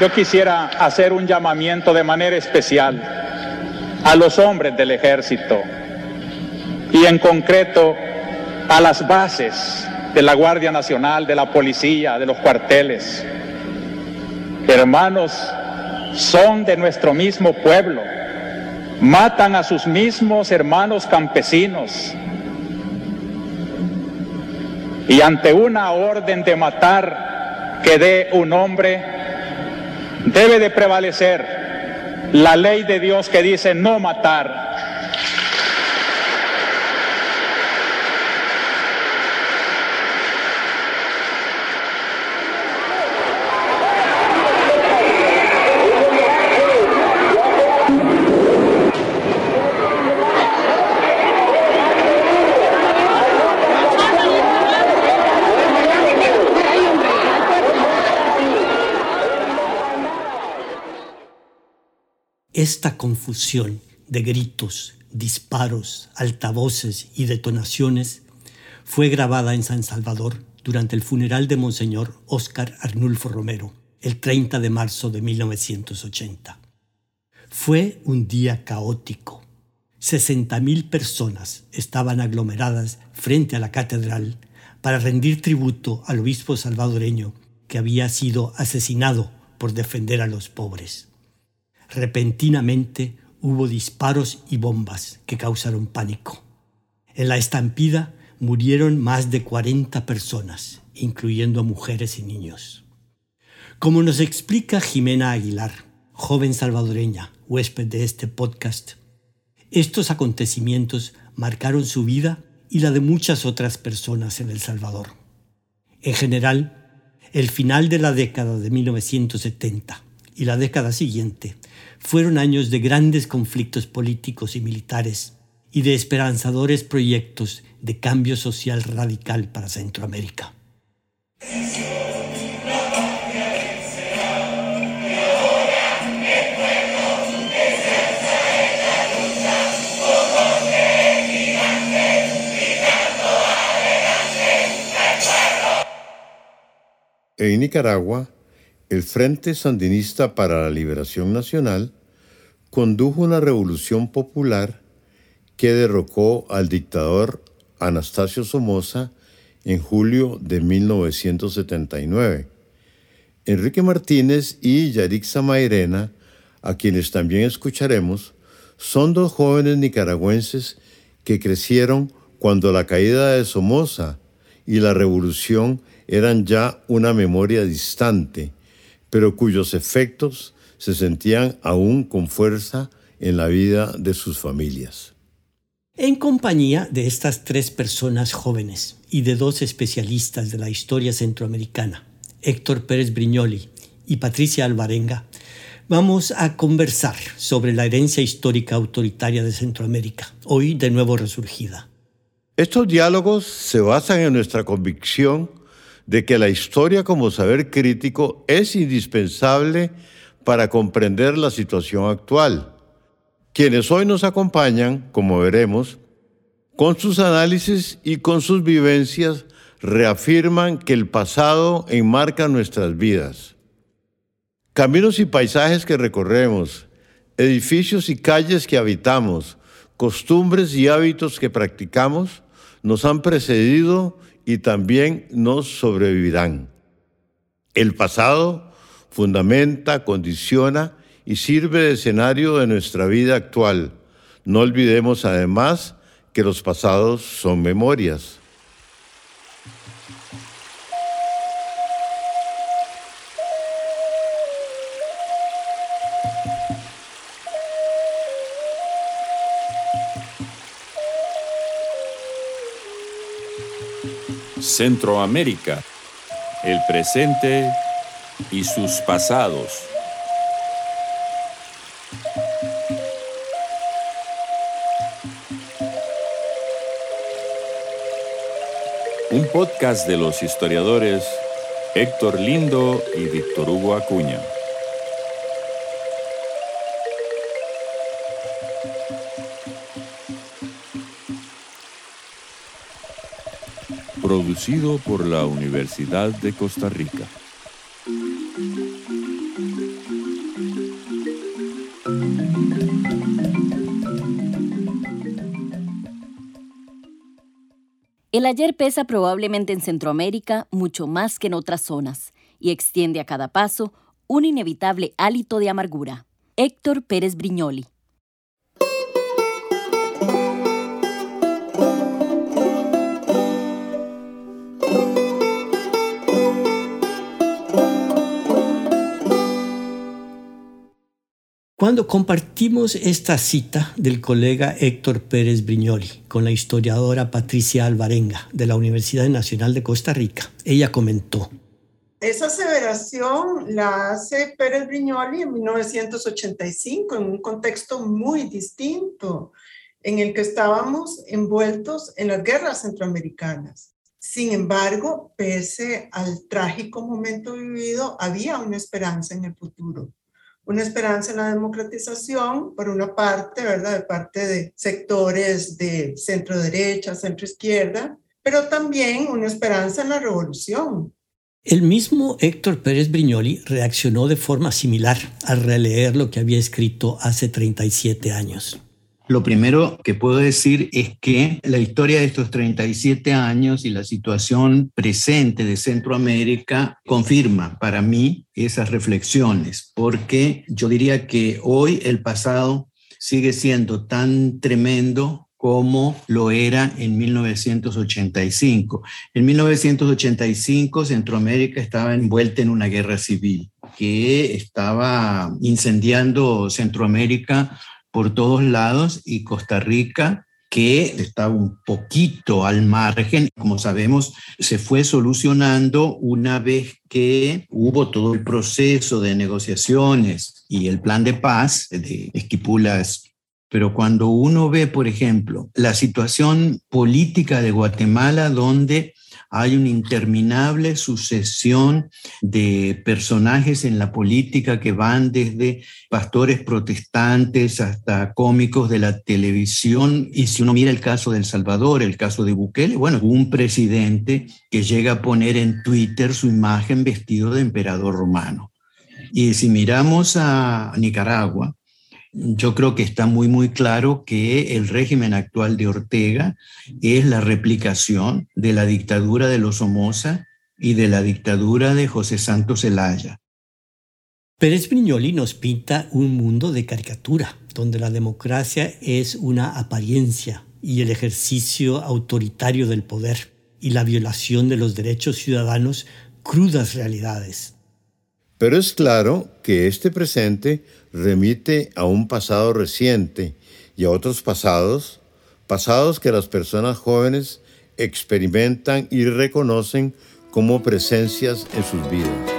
yo quisiera hacer un llamamiento de manera especial a los hombres del ejército y en concreto a las bases de la Guardia Nacional, de la policía, de los cuarteles. Hermanos, son de nuestro mismo pueblo, matan a sus mismos hermanos campesinos. Y ante una orden de matar que dé un hombre, debe de prevalecer la ley de Dios que dice no matar. Esta confusión de gritos, disparos, altavoces y detonaciones fue grabada en San Salvador durante el funeral de Monseñor Óscar Arnulfo Romero, el 30 de marzo de 1980. Fue un día caótico. 60.000 personas estaban aglomeradas frente a la catedral para rendir tributo al obispo salvadoreño que había sido asesinado por defender a los pobres. Repentinamente hubo disparos y bombas que causaron pánico. En la estampida murieron más de 40 personas, incluyendo mujeres y niños. Como nos explica Jimena Aguilar, joven salvadoreña, huésped de este podcast, estos acontecimientos marcaron su vida y la de muchas otras personas en El Salvador. En general, el final de la década de 1970 y la década siguiente fueron años de grandes conflictos políticos y militares y de esperanzadores proyectos de cambio social radical para Centroamérica. En Nicaragua, el Frente Sandinista para la Liberación Nacional condujo una revolución popular que derrocó al dictador Anastasio Somoza en julio de 1979. Enrique Martínez y Yarixa Mairena, a quienes también escucharemos, son dos jóvenes nicaragüenses que crecieron cuando la caída de Somoza y la revolución eran ya una memoria distante pero cuyos efectos se sentían aún con fuerza en la vida de sus familias. En compañía de estas tres personas jóvenes y de dos especialistas de la historia centroamericana, Héctor Pérez Briñoli y Patricia Alvarenga, vamos a conversar sobre la herencia histórica autoritaria de Centroamérica, hoy de nuevo resurgida. Estos diálogos se basan en nuestra convicción de que la historia como saber crítico es indispensable para comprender la situación actual. Quienes hoy nos acompañan, como veremos, con sus análisis y con sus vivencias, reafirman que el pasado enmarca nuestras vidas. Caminos y paisajes que recorremos, edificios y calles que habitamos, costumbres y hábitos que practicamos, nos han precedido y también nos sobrevivirán. El pasado fundamenta, condiciona y sirve de escenario de nuestra vida actual. No olvidemos además que los pasados son memorias. Centroamérica, el presente y sus pasados. Un podcast de los historiadores Héctor Lindo y Víctor Hugo Acuña. Producido por la Universidad de Costa Rica. El ayer pesa probablemente en Centroamérica mucho más que en otras zonas y extiende a cada paso un inevitable hálito de amargura. Héctor Pérez Briñoli. Cuando compartimos esta cita del colega Héctor Pérez Briñoli con la historiadora Patricia Alvarenga de la Universidad Nacional de Costa Rica, ella comentó. Esa aseveración la hace Pérez Briñoli en 1985 en un contexto muy distinto en el que estábamos envueltos en las guerras centroamericanas. Sin embargo, pese al trágico momento vivido, había una esperanza en el futuro una esperanza en la democratización, por una parte, ¿verdad? De parte de sectores de centro derecha, centro izquierda, pero también una esperanza en la revolución. El mismo Héctor Pérez Briñoli reaccionó de forma similar al releer lo que había escrito hace 37 años. Lo primero que puedo decir es que la historia de estos 37 años y la situación presente de Centroamérica confirma para mí esas reflexiones, porque yo diría que hoy el pasado sigue siendo tan tremendo como lo era en 1985. En 1985 Centroamérica estaba envuelta en una guerra civil que estaba incendiando Centroamérica por todos lados y Costa Rica que estaba un poquito al margen, como sabemos, se fue solucionando una vez que hubo todo el proceso de negociaciones y el plan de paz de Esquipulas. Pero cuando uno ve, por ejemplo, la situación política de Guatemala, donde hay una interminable sucesión de personajes en la política que van desde pastores protestantes hasta cómicos de la televisión. Y si uno mira el caso de El Salvador, el caso de Bukele, bueno, un presidente que llega a poner en Twitter su imagen vestido de emperador romano. Y si miramos a Nicaragua, yo creo que está muy, muy claro que el régimen actual de Ortega es la replicación de la dictadura de los Somoza y de la dictadura de José Santos Zelaya. Pérez Brignoli nos pinta un mundo de caricatura, donde la democracia es una apariencia y el ejercicio autoritario del poder y la violación de los derechos ciudadanos crudas realidades. Pero es claro que este presente remite a un pasado reciente y a otros pasados, pasados que las personas jóvenes experimentan y reconocen como presencias en sus vidas.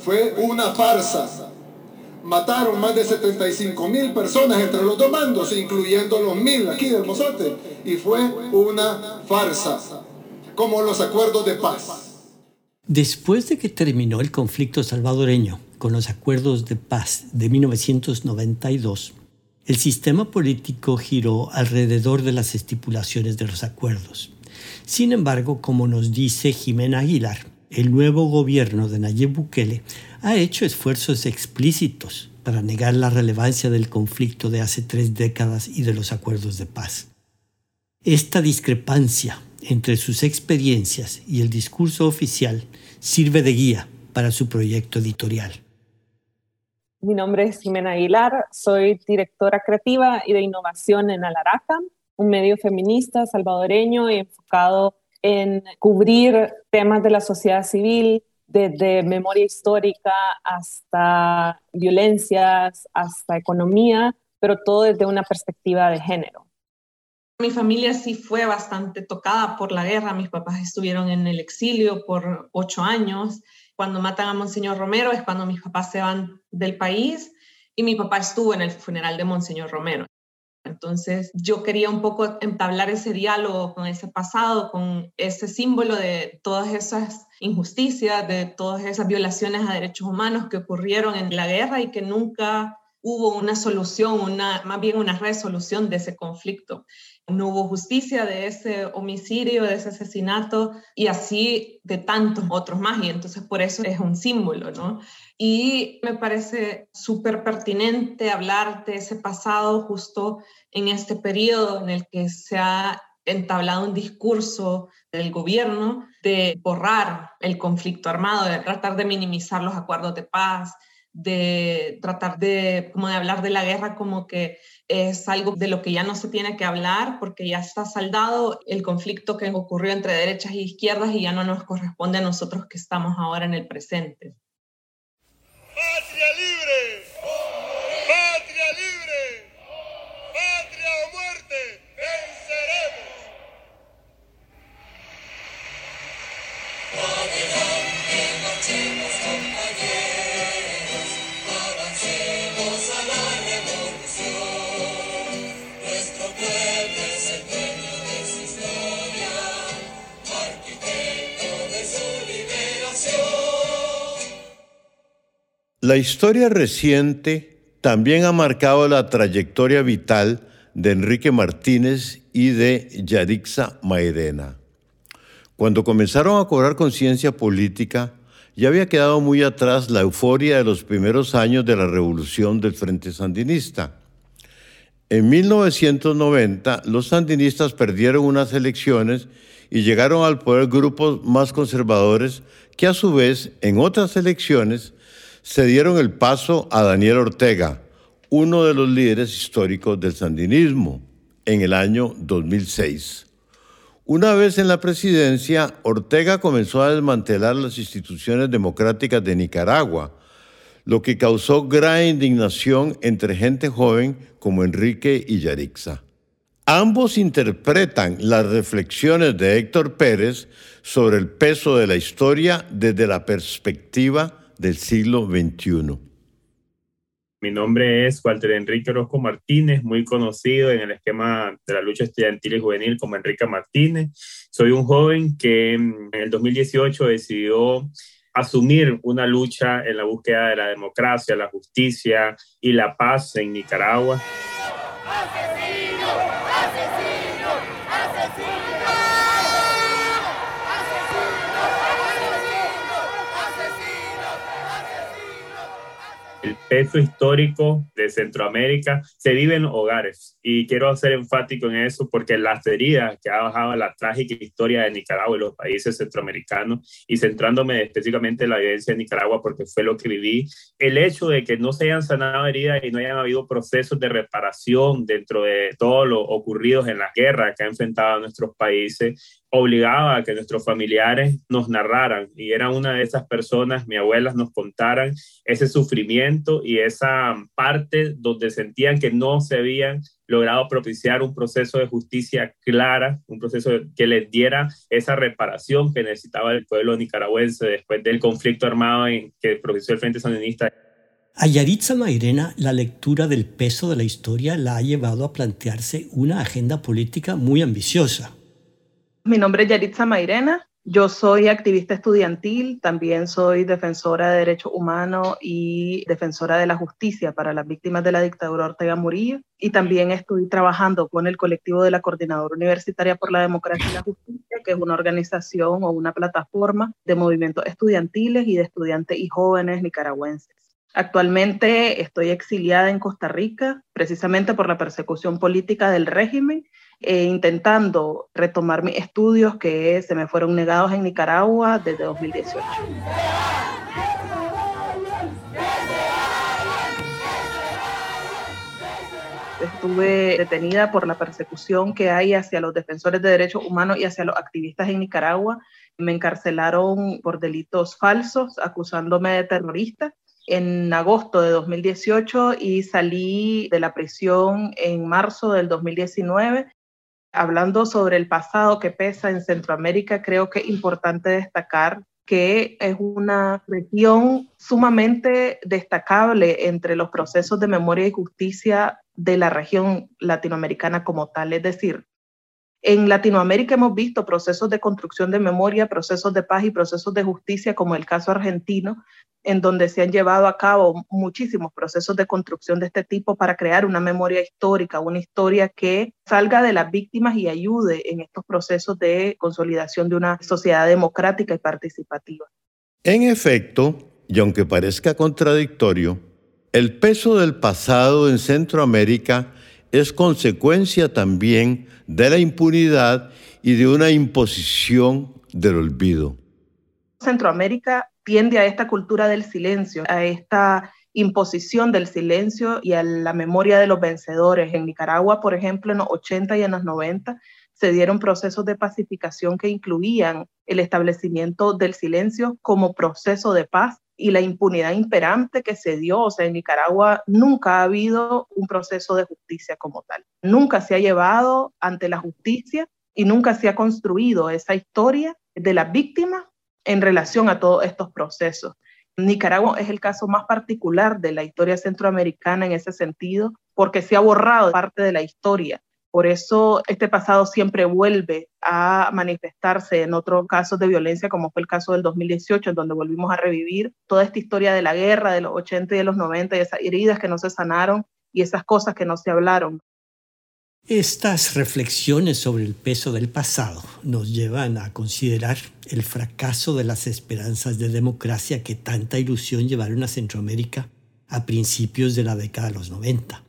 Fue una farsa. Mataron más de 75 mil personas entre los dos mandos, incluyendo los mil aquí del Mozote. Y fue una farsa, como los acuerdos de paz. Después de que terminó el conflicto salvadoreño con los acuerdos de paz de 1992, el sistema político giró alrededor de las estipulaciones de los acuerdos. Sin embargo, como nos dice Jimena Aguilar, el nuevo gobierno de Nayib Bukele ha hecho esfuerzos explícitos para negar la relevancia del conflicto de hace tres décadas y de los acuerdos de paz. Esta discrepancia entre sus experiencias y el discurso oficial sirve de guía para su proyecto editorial. Mi nombre es Jimena Aguilar, soy directora creativa y de innovación en Alaraca, un medio feminista salvadoreño enfocado en cubrir temas de la sociedad civil, desde memoria histórica hasta violencias, hasta economía, pero todo desde una perspectiva de género. Mi familia sí fue bastante tocada por la guerra. Mis papás estuvieron en el exilio por ocho años. Cuando matan a Monseñor Romero es cuando mis papás se van del país y mi papá estuvo en el funeral de Monseñor Romero. Entonces yo quería un poco entablar ese diálogo con ese pasado, con ese símbolo de todas esas injusticias, de todas esas violaciones a derechos humanos que ocurrieron en la guerra y que nunca hubo una solución, una, más bien una resolución de ese conflicto. No hubo justicia de ese homicidio, de ese asesinato y así de tantos otros más. Y entonces por eso es un símbolo, ¿no? Y me parece súper pertinente hablar de ese pasado justo en este periodo en el que se ha entablado un discurso del gobierno de borrar el conflicto armado, de tratar de minimizar los acuerdos de paz, de tratar de, como de hablar de la guerra como que es algo de lo que ya no se tiene que hablar porque ya está saldado el conflicto que ocurrió entre derechas e izquierdas y ya no nos corresponde a nosotros que estamos ahora en el presente. ¡Patria La historia reciente también ha marcado la trayectoria vital de Enrique Martínez y de Yarixa Mairena. Cuando comenzaron a cobrar conciencia política, ya había quedado muy atrás la euforia de los primeros años de la revolución del Frente Sandinista. En 1990, los sandinistas perdieron unas elecciones y llegaron al poder grupos más conservadores que a su vez en otras elecciones se dieron el paso a Daniel Ortega, uno de los líderes históricos del sandinismo, en el año 2006. Una vez en la presidencia, Ortega comenzó a desmantelar las instituciones democráticas de Nicaragua, lo que causó gran indignación entre gente joven como Enrique y Yarixa. Ambos interpretan las reflexiones de Héctor Pérez sobre el peso de la historia desde la perspectiva del siglo XXI. Mi nombre es Walter Enrique Orozco Martínez, muy conocido en el esquema de la lucha estudiantil y juvenil como Enrique Martínez. Soy un joven que en el 2018 decidió asumir una lucha en la búsqueda de la democracia, la justicia y la paz en Nicaragua. Peso histórico de Centroamérica se vive en hogares. Y quiero ser enfático en eso porque las heridas que ha bajado la trágica historia de Nicaragua y los países centroamericanos, y centrándome específicamente en la evidencia de Nicaragua porque fue lo que viví, el hecho de que no se hayan sanado heridas y no hayan habido procesos de reparación dentro de todo lo ocurrido en la guerra que ha enfrentado a nuestros países, obligaba a que nuestros familiares nos narraran y era una de esas personas, mi abuela, nos contaran ese sufrimiento y esa parte donde sentían que no se habían logrado propiciar un proceso de justicia clara, un proceso que les diera esa reparación que necesitaba el pueblo nicaragüense después del conflicto armado en que propició el Frente Sandinista. A Yaritza Mairena, la lectura del peso de la historia la ha llevado a plantearse una agenda política muy ambiciosa mi nombre es Yaritza Mairena. Yo soy activista estudiantil, también soy defensora de derechos humanos y defensora de la justicia para las víctimas de la dictadura Ortega Murillo. Y también estoy trabajando con el colectivo de la Coordinadora Universitaria por la Democracia y la Justicia, que es una organización o una plataforma de movimientos estudiantiles y de estudiantes y jóvenes nicaragüenses. Actualmente estoy exiliada en Costa Rica, precisamente por la persecución política del régimen eh, intentando retomar mis estudios que se me fueron negados en Nicaragua desde 2018. Estuve detenida por la persecución que hay hacia los defensores de derechos humanos y hacia los activistas en Nicaragua. Me encarcelaron por delitos falsos, acusándome de terrorista en agosto de 2018 y salí de la prisión en marzo del 2019 hablando sobre el pasado que pesa en Centroamérica, creo que es importante destacar que es una región sumamente destacable entre los procesos de memoria y justicia de la región latinoamericana como tal. Es decir, En Latinoamérica hemos visto procesos de construcción de memoria, procesos de paz y procesos de justicia, como el caso argentino, en donde se han llevado a cabo muchísimos procesos de construcción de este tipo para crear una memoria histórica, una historia que salga de las víctimas y ayude en estos procesos de consolidación de una sociedad democrática y participativa. En efecto, y aunque parezca contradictorio, el peso del pasado en Centroamérica es consecuencia también de la impunidad y de una imposición del olvido. Centroamérica tiende a esta cultura del silencio, a esta imposición del silencio y a la memoria de los vencedores. En Nicaragua, por ejemplo, en los 80 y en los 90 se dieron procesos de pacificación que incluían el establecimiento del silencio como proceso de paz y la impunidad imperante que se dio. O sea, en Nicaragua nunca ha habido un proceso de justicia como tal. Nunca se ha llevado ante la justicia y nunca se ha construido esa historia de las víctimas en relación a todos estos procesos. Nicaragua es el caso más particular de la historia centroamericana en ese sentido, porque se ha borrado parte de la historia por eso este pasado siempre vuelve a manifestarse en otros casos de violencia, como fue el caso del 2018, en donde volvimos a revivir toda esta historia de la guerra de los 80 y de los 90 y esas heridas que no se sanaron y esas cosas que no se hablaron. Estas reflexiones sobre el peso del pasado nos llevan a considerar el fracaso de las esperanzas de democracia que tanta ilusión llevaron a Centroamérica a principios de la década de los 90.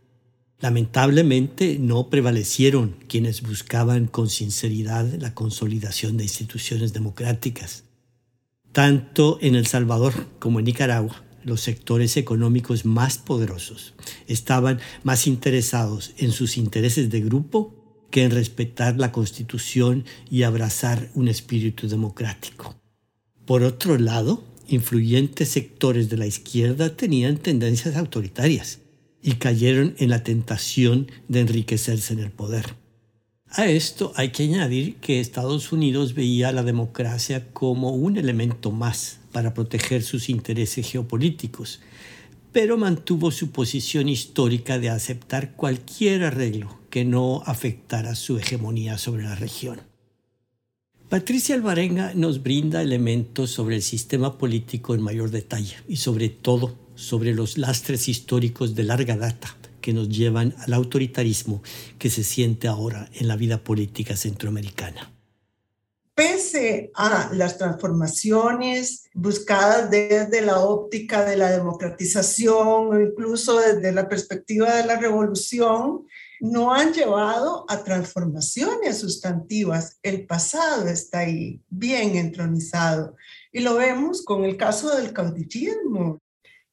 Lamentablemente no prevalecieron quienes buscaban con sinceridad la consolidación de instituciones democráticas. Tanto en El Salvador como en Nicaragua, los sectores económicos más poderosos estaban más interesados en sus intereses de grupo que en respetar la constitución y abrazar un espíritu democrático. Por otro lado, influyentes sectores de la izquierda tenían tendencias autoritarias y cayeron en la tentación de enriquecerse en el poder. A esto hay que añadir que Estados Unidos veía a la democracia como un elemento más para proteger sus intereses geopolíticos, pero mantuvo su posición histórica de aceptar cualquier arreglo que no afectara su hegemonía sobre la región. Patricia Alvarenga nos brinda elementos sobre el sistema político en mayor detalle y sobre todo sobre los lastres históricos de larga data que nos llevan al autoritarismo que se siente ahora en la vida política centroamericana. Pese a las transformaciones buscadas desde la óptica de la democratización o incluso desde la perspectiva de la revolución, no han llevado a transformaciones sustantivas. El pasado está ahí, bien entronizado. Y lo vemos con el caso del caudillismo.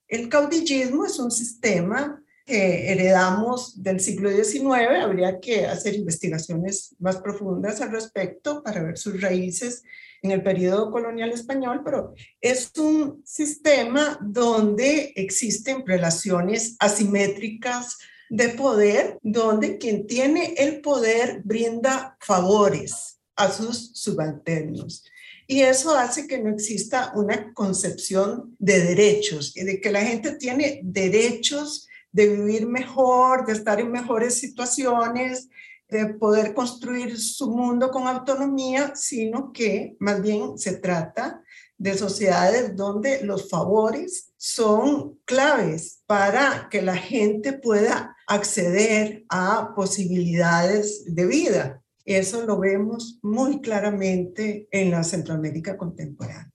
El caudillismo es un sistema que heredamos del siglo XIX, habría que hacer investigaciones más profundas al respecto para ver sus raíces en el periodo colonial español, pero es un sistema donde existen relaciones asimétricas de poder, donde quien tiene el poder brinda favores a sus subalternos. Y eso hace que no exista una concepción de derechos de que la gente tiene derechos de vivir mejor, de estar en mejores situaciones, de poder construir su mundo con autonomía, sino que más bien se trata de sociedades donde los favores son claves para que la gente pueda acceder a posibilidades de vida. Eso lo vemos muy claramente en la Centroamérica contemporánea.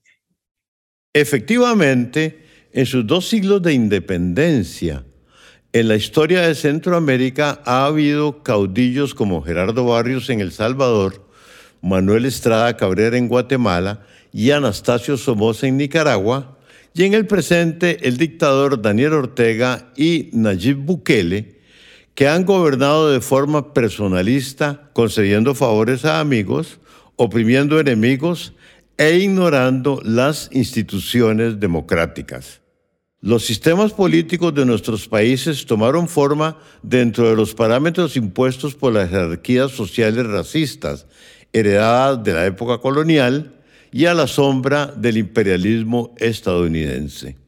Efectivamente, en sus dos siglos de independencia, en la historia de Centroamérica ha habido caudillos como Gerardo Barrios en El Salvador, Manuel Estrada Cabrera en Guatemala y Anastasio Somoza en Nicaragua, y en el presente el dictador Daniel Ortega y Nayib Bukele, que han gobernado de forma personalista, concediendo favores a amigos, oprimiendo enemigos e ignorando las instituciones democráticas. Los sistemas políticos de nuestros países tomaron forma dentro de los parámetros impuestos por las jerarquías sociales racistas, heredadas de la época colonial y a la sombra del imperialismo estadounidense.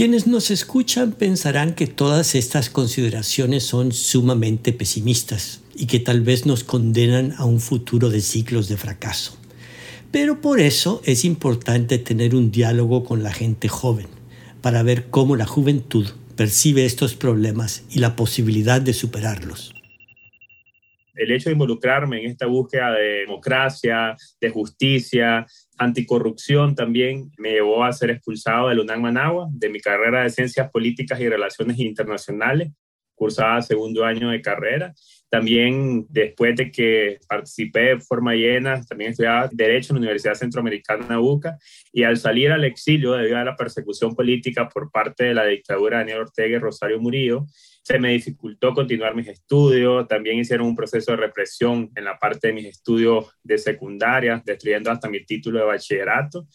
Quienes nos escuchan pensarán que todas estas consideraciones son sumamente pesimistas y que tal vez nos condenan a un futuro de ciclos de fracaso. Pero por eso es importante tener un diálogo con la gente joven, para ver cómo la juventud percibe estos problemas y la posibilidad de superarlos el hecho de involucrarme en esta búsqueda de democracia, de justicia, anticorrupción también me llevó a ser expulsado del UNAM Managua, de mi carrera de Ciencias Políticas y Relaciones Internacionales, cursaba segundo año de carrera. También después de que participé de forma llena, también estudiaba Derecho en la Universidad Centroamericana UCA y al salir al exilio debido a la persecución política por parte de la dictadura de Daniel Ortega y Rosario Murillo, se me dificultó continuar mis estudios, también hicieron un proceso de represión en la parte de mis estudios de secundaria, destruyendo hasta mi título de bachillerato,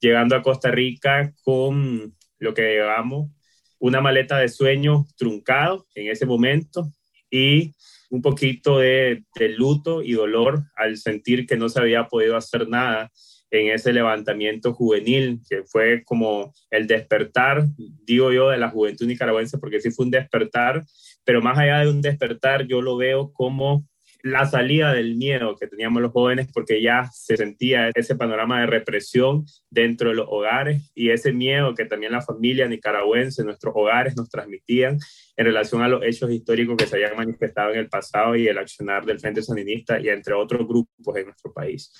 llegando a Costa Rica con lo que llevamos una maleta de sueños truncado en ese momento y un poquito de, de luto y dolor al sentir que no se había podido hacer nada en ese levantamiento juvenil, que fue como el despertar, digo yo, de la juventud nicaragüense, porque sí fue un despertar, pero más allá de un despertar, yo lo veo como la salida del miedo que teníamos los jóvenes porque ya se sentía ese panorama de represión dentro de los hogares y ese miedo que también la familia nicaragüense, nuestros hogares nos transmitían en relación a los hechos históricos que se habían manifestado en el pasado y el accionar del Frente Sandinista y entre otros grupos en nuestro país.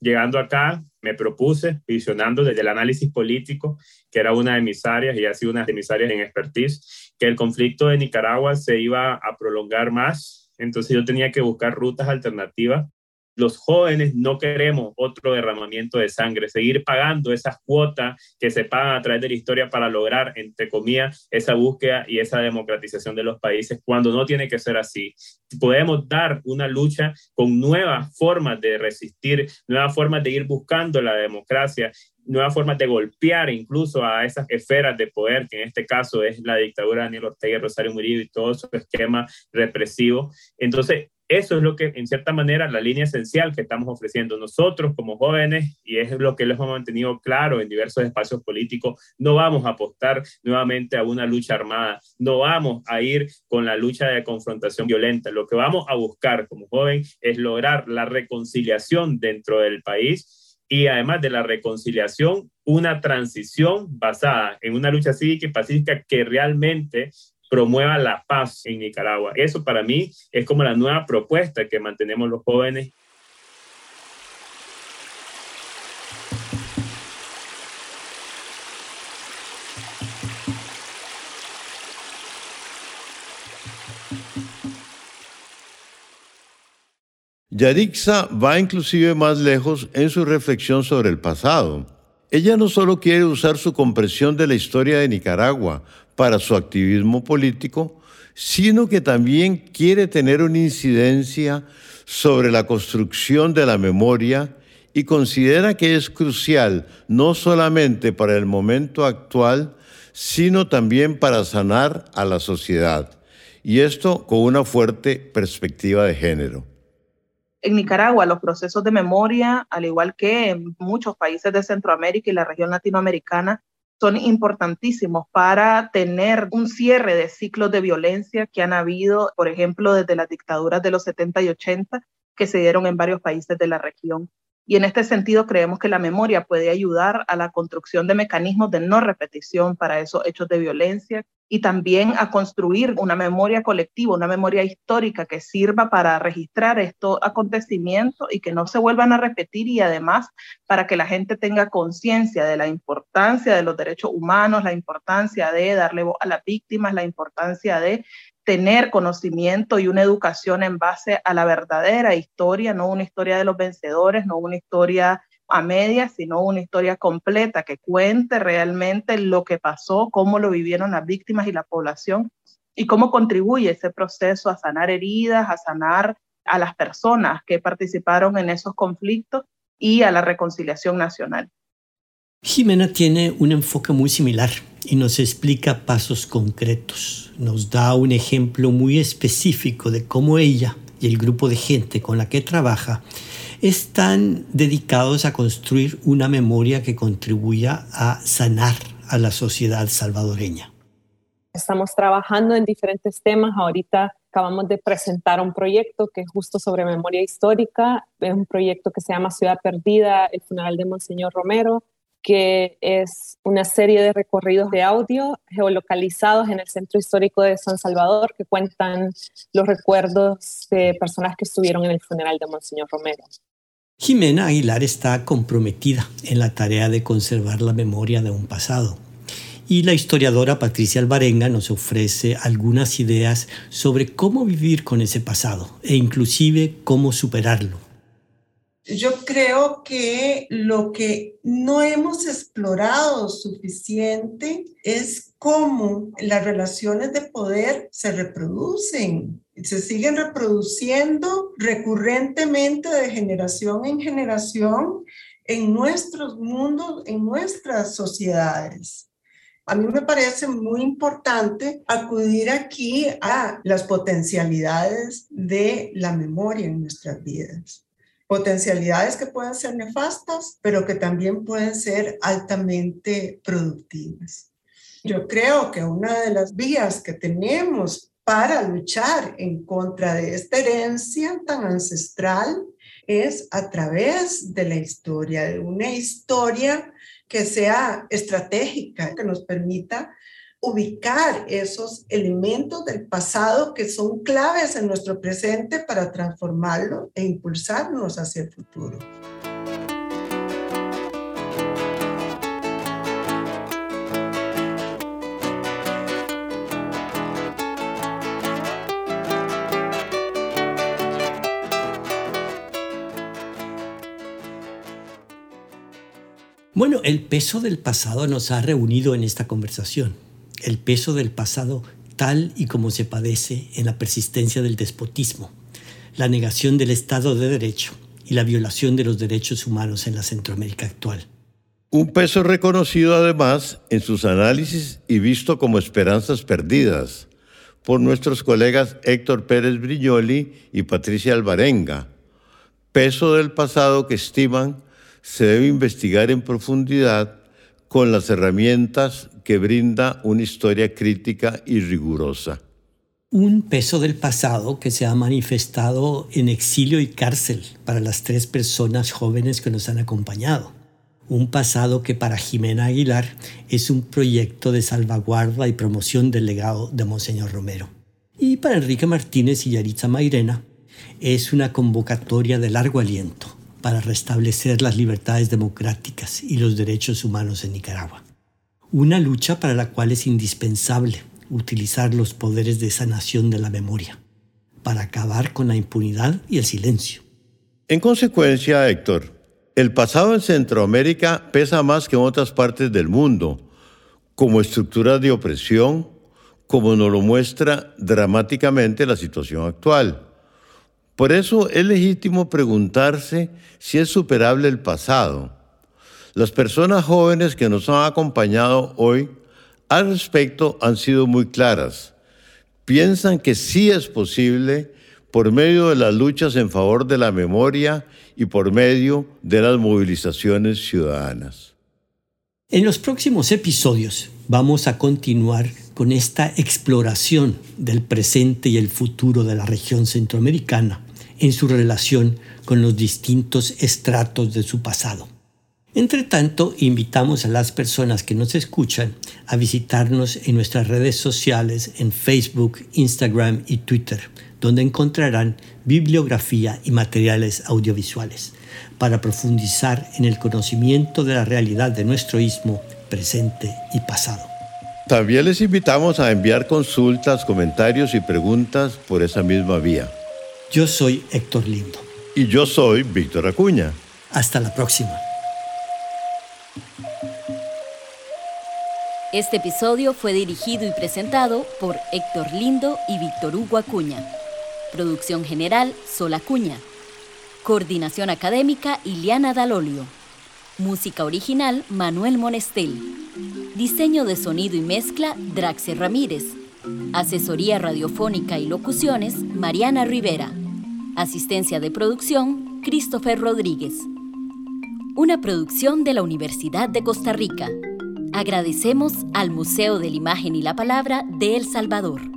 Llegando acá, me propuse, visionando desde el análisis político, que era una de mis áreas y ha sido una de mis áreas en expertise, que el conflicto de Nicaragua se iba a prolongar más. Entonces yo tenía que buscar rutas alternativas los jóvenes no queremos otro derramamiento de sangre, seguir pagando esas cuotas que se pagan a través de la historia para lograr, entre comillas, esa búsqueda y esa democratización de los países, cuando no tiene que ser así. Podemos dar una lucha con nuevas formas de resistir, nuevas formas de ir buscando la democracia nuevas formas de golpear incluso a esas esferas de poder, que en este caso es la dictadura de Daniel Ortega Rosario Murillo y todo su esquema represivo. Entonces, eso es lo que, en cierta manera, la línea esencial que estamos ofreciendo nosotros como jóvenes, y es lo que les hemos mantenido claro en diversos espacios políticos, no vamos a apostar nuevamente a una lucha armada, no vamos a ir con la lucha de confrontación violenta. Lo que vamos a buscar como joven es lograr la reconciliación dentro del país y además de la reconciliación, una transición basada en una lucha cívica y pacífica que realmente promueva la paz en Nicaragua. Eso para mí es como la nueva propuesta que mantenemos los jóvenes. Yarixa va inclusive más lejos en su reflexión sobre el pasado. Ella no solo quiere usar su comprensión de la historia de Nicaragua para su activismo político, sino que también quiere tener una incidencia sobre la construcción de la memoria y considera que es crucial no solamente para el momento actual, sino también para sanar a la sociedad, y esto con una fuerte perspectiva de género. En Nicaragua, los procesos de memoria, al igual que en muchos países de Centroamérica y la región latinoamericana, son importantísimos para tener un cierre de ciclos de violencia que han habido, por ejemplo, desde las dictaduras de los 70 y 80 que se dieron en varios países de la región. Y en este sentido creemos que la memoria puede ayudar a la construcción de mecanismos de no repetición para esos hechos de violencia y también a construir una memoria colectiva, una memoria histórica que sirva para registrar estos acontecimientos y que no se vuelvan a repetir y además para que la gente tenga conciencia de la importancia de los derechos humanos, la importancia de darle voz a las víctimas, la importancia de tener conocimiento y una educación en base a la verdadera historia, no una historia de los vencedores, no una historia a medias, sino una historia completa que cuente realmente lo que pasó, cómo lo vivieron las víctimas y la población y cómo contribuye ese proceso a sanar heridas, a sanar a las personas que participaron en esos conflictos y a la reconciliación nacional. Jimena tiene un enfoque muy similar y nos explica pasos concretos. Nos da un ejemplo muy específico de cómo ella y el grupo de gente con la que trabaja están dedicados a construir una memoria que contribuya a sanar a la sociedad salvadoreña. Estamos trabajando en diferentes temas. Ahorita acabamos de presentar un proyecto que es justo sobre memoria histórica. Es un proyecto que se llama Ciudad Perdida, el funeral de Monseñor Romero, que es una serie de recorridos de audio geolocalizados en el Centro Histórico de San Salvador que cuentan los recuerdos de personas que estuvieron en el funeral de Monseñor Romero. Jimena Aguilar está comprometida en la tarea de conservar la memoria de un pasado y la historiadora Patricia Alvarenga nos ofrece algunas ideas sobre cómo vivir con ese pasado e inclusive cómo superarlo. Yo creo que lo que no hemos explorado suficiente es cómo las relaciones de poder se reproducen, se siguen reproduciendo recurrentemente de generación en generación en nuestros mundos, en nuestras sociedades. A mí me parece muy importante acudir aquí a las potencialidades de la memoria en nuestras vidas. Potencialidades que pueden ser nefastas, pero que también pueden ser altamente productivas. Yo creo que una de las vías que tenemos para luchar en contra de esta herencia tan ancestral es a través de la historia, de una historia que sea estratégica, que nos permita ubicar esos elementos del pasado que son claves en nuestro presente para transformarlo e impulsarnos hacia el futuro. Bueno, el peso del pasado nos ha reunido en esta conversación. El peso del pasado tal y como se padece en la persistencia del despotismo, la negación del Estado de Derecho y la violación de los derechos humanos en la Centroamérica actual. Un peso reconocido además en sus análisis y visto como esperanzas perdidas por nuestros colegas Héctor Pérez Brignoli y Patricia Alvarenga. Peso del pasado que estiman se debe investigar en profundidad con las herramientas que brinda una historia crítica y rigurosa. Un peso del pasado que se ha manifestado en exilio y cárcel para las tres personas jóvenes que nos han acompañado. Un pasado que para Jimena Aguilar es un proyecto de salvaguarda y promoción del legado de Monseñor Romero. Y para Enrique Martínez y Yaritza Mairena es una convocatoria de largo aliento para restablecer las libertades democráticas y los derechos humanos en Nicaragua. Una lucha para la cual es indispensable utilizar los poderes de sanación de la memoria para acabar con la impunidad y el silencio. En consecuencia, Héctor, el pasado en Centroamérica pesa más que en otras partes del mundo, como estructura de opresión, como nos lo muestra dramáticamente la situación actual. Por eso es legítimo preguntarse si es superable el pasado. Las personas jóvenes que nos han acompañado hoy al respecto han sido muy claras. Piensan que sí es posible por medio de las luchas en favor de la memoria y por medio de las movilizaciones ciudadanas. En los próximos episodios vamos a continuar con esta exploración del presente y el futuro de la región centroamericana en su relación con los distintos estratos de su pasado. Entre tanto, invitamos a las personas que nos escuchan a visitarnos en nuestras redes sociales en Facebook, Instagram y Twitter, donde encontrarán bibliografía y materiales audiovisuales para profundizar en el conocimiento de la realidad de nuestro istmo presente y pasado. También les invitamos a enviar consultas, comentarios y preguntas por esa misma vía. Yo soy Héctor Lindo. Y yo soy Víctor Acuña. Hasta la próxima. Este episodio fue dirigido y presentado por Héctor Lindo y Víctor Hugo Acuña. Producción general, Sol Acuña. Coordinación académica, Iliana Dalolio. Música original, Manuel Monestel. Diseño de sonido y mezcla, Draxe Ramírez. Asesoría radiofónica y locuciones, Mariana Rivera. Asistencia de producción, Christopher Rodríguez. Una producción de la Universidad de Costa Rica. Agradecemos al Museo de la Imagen y la Palabra de El Salvador.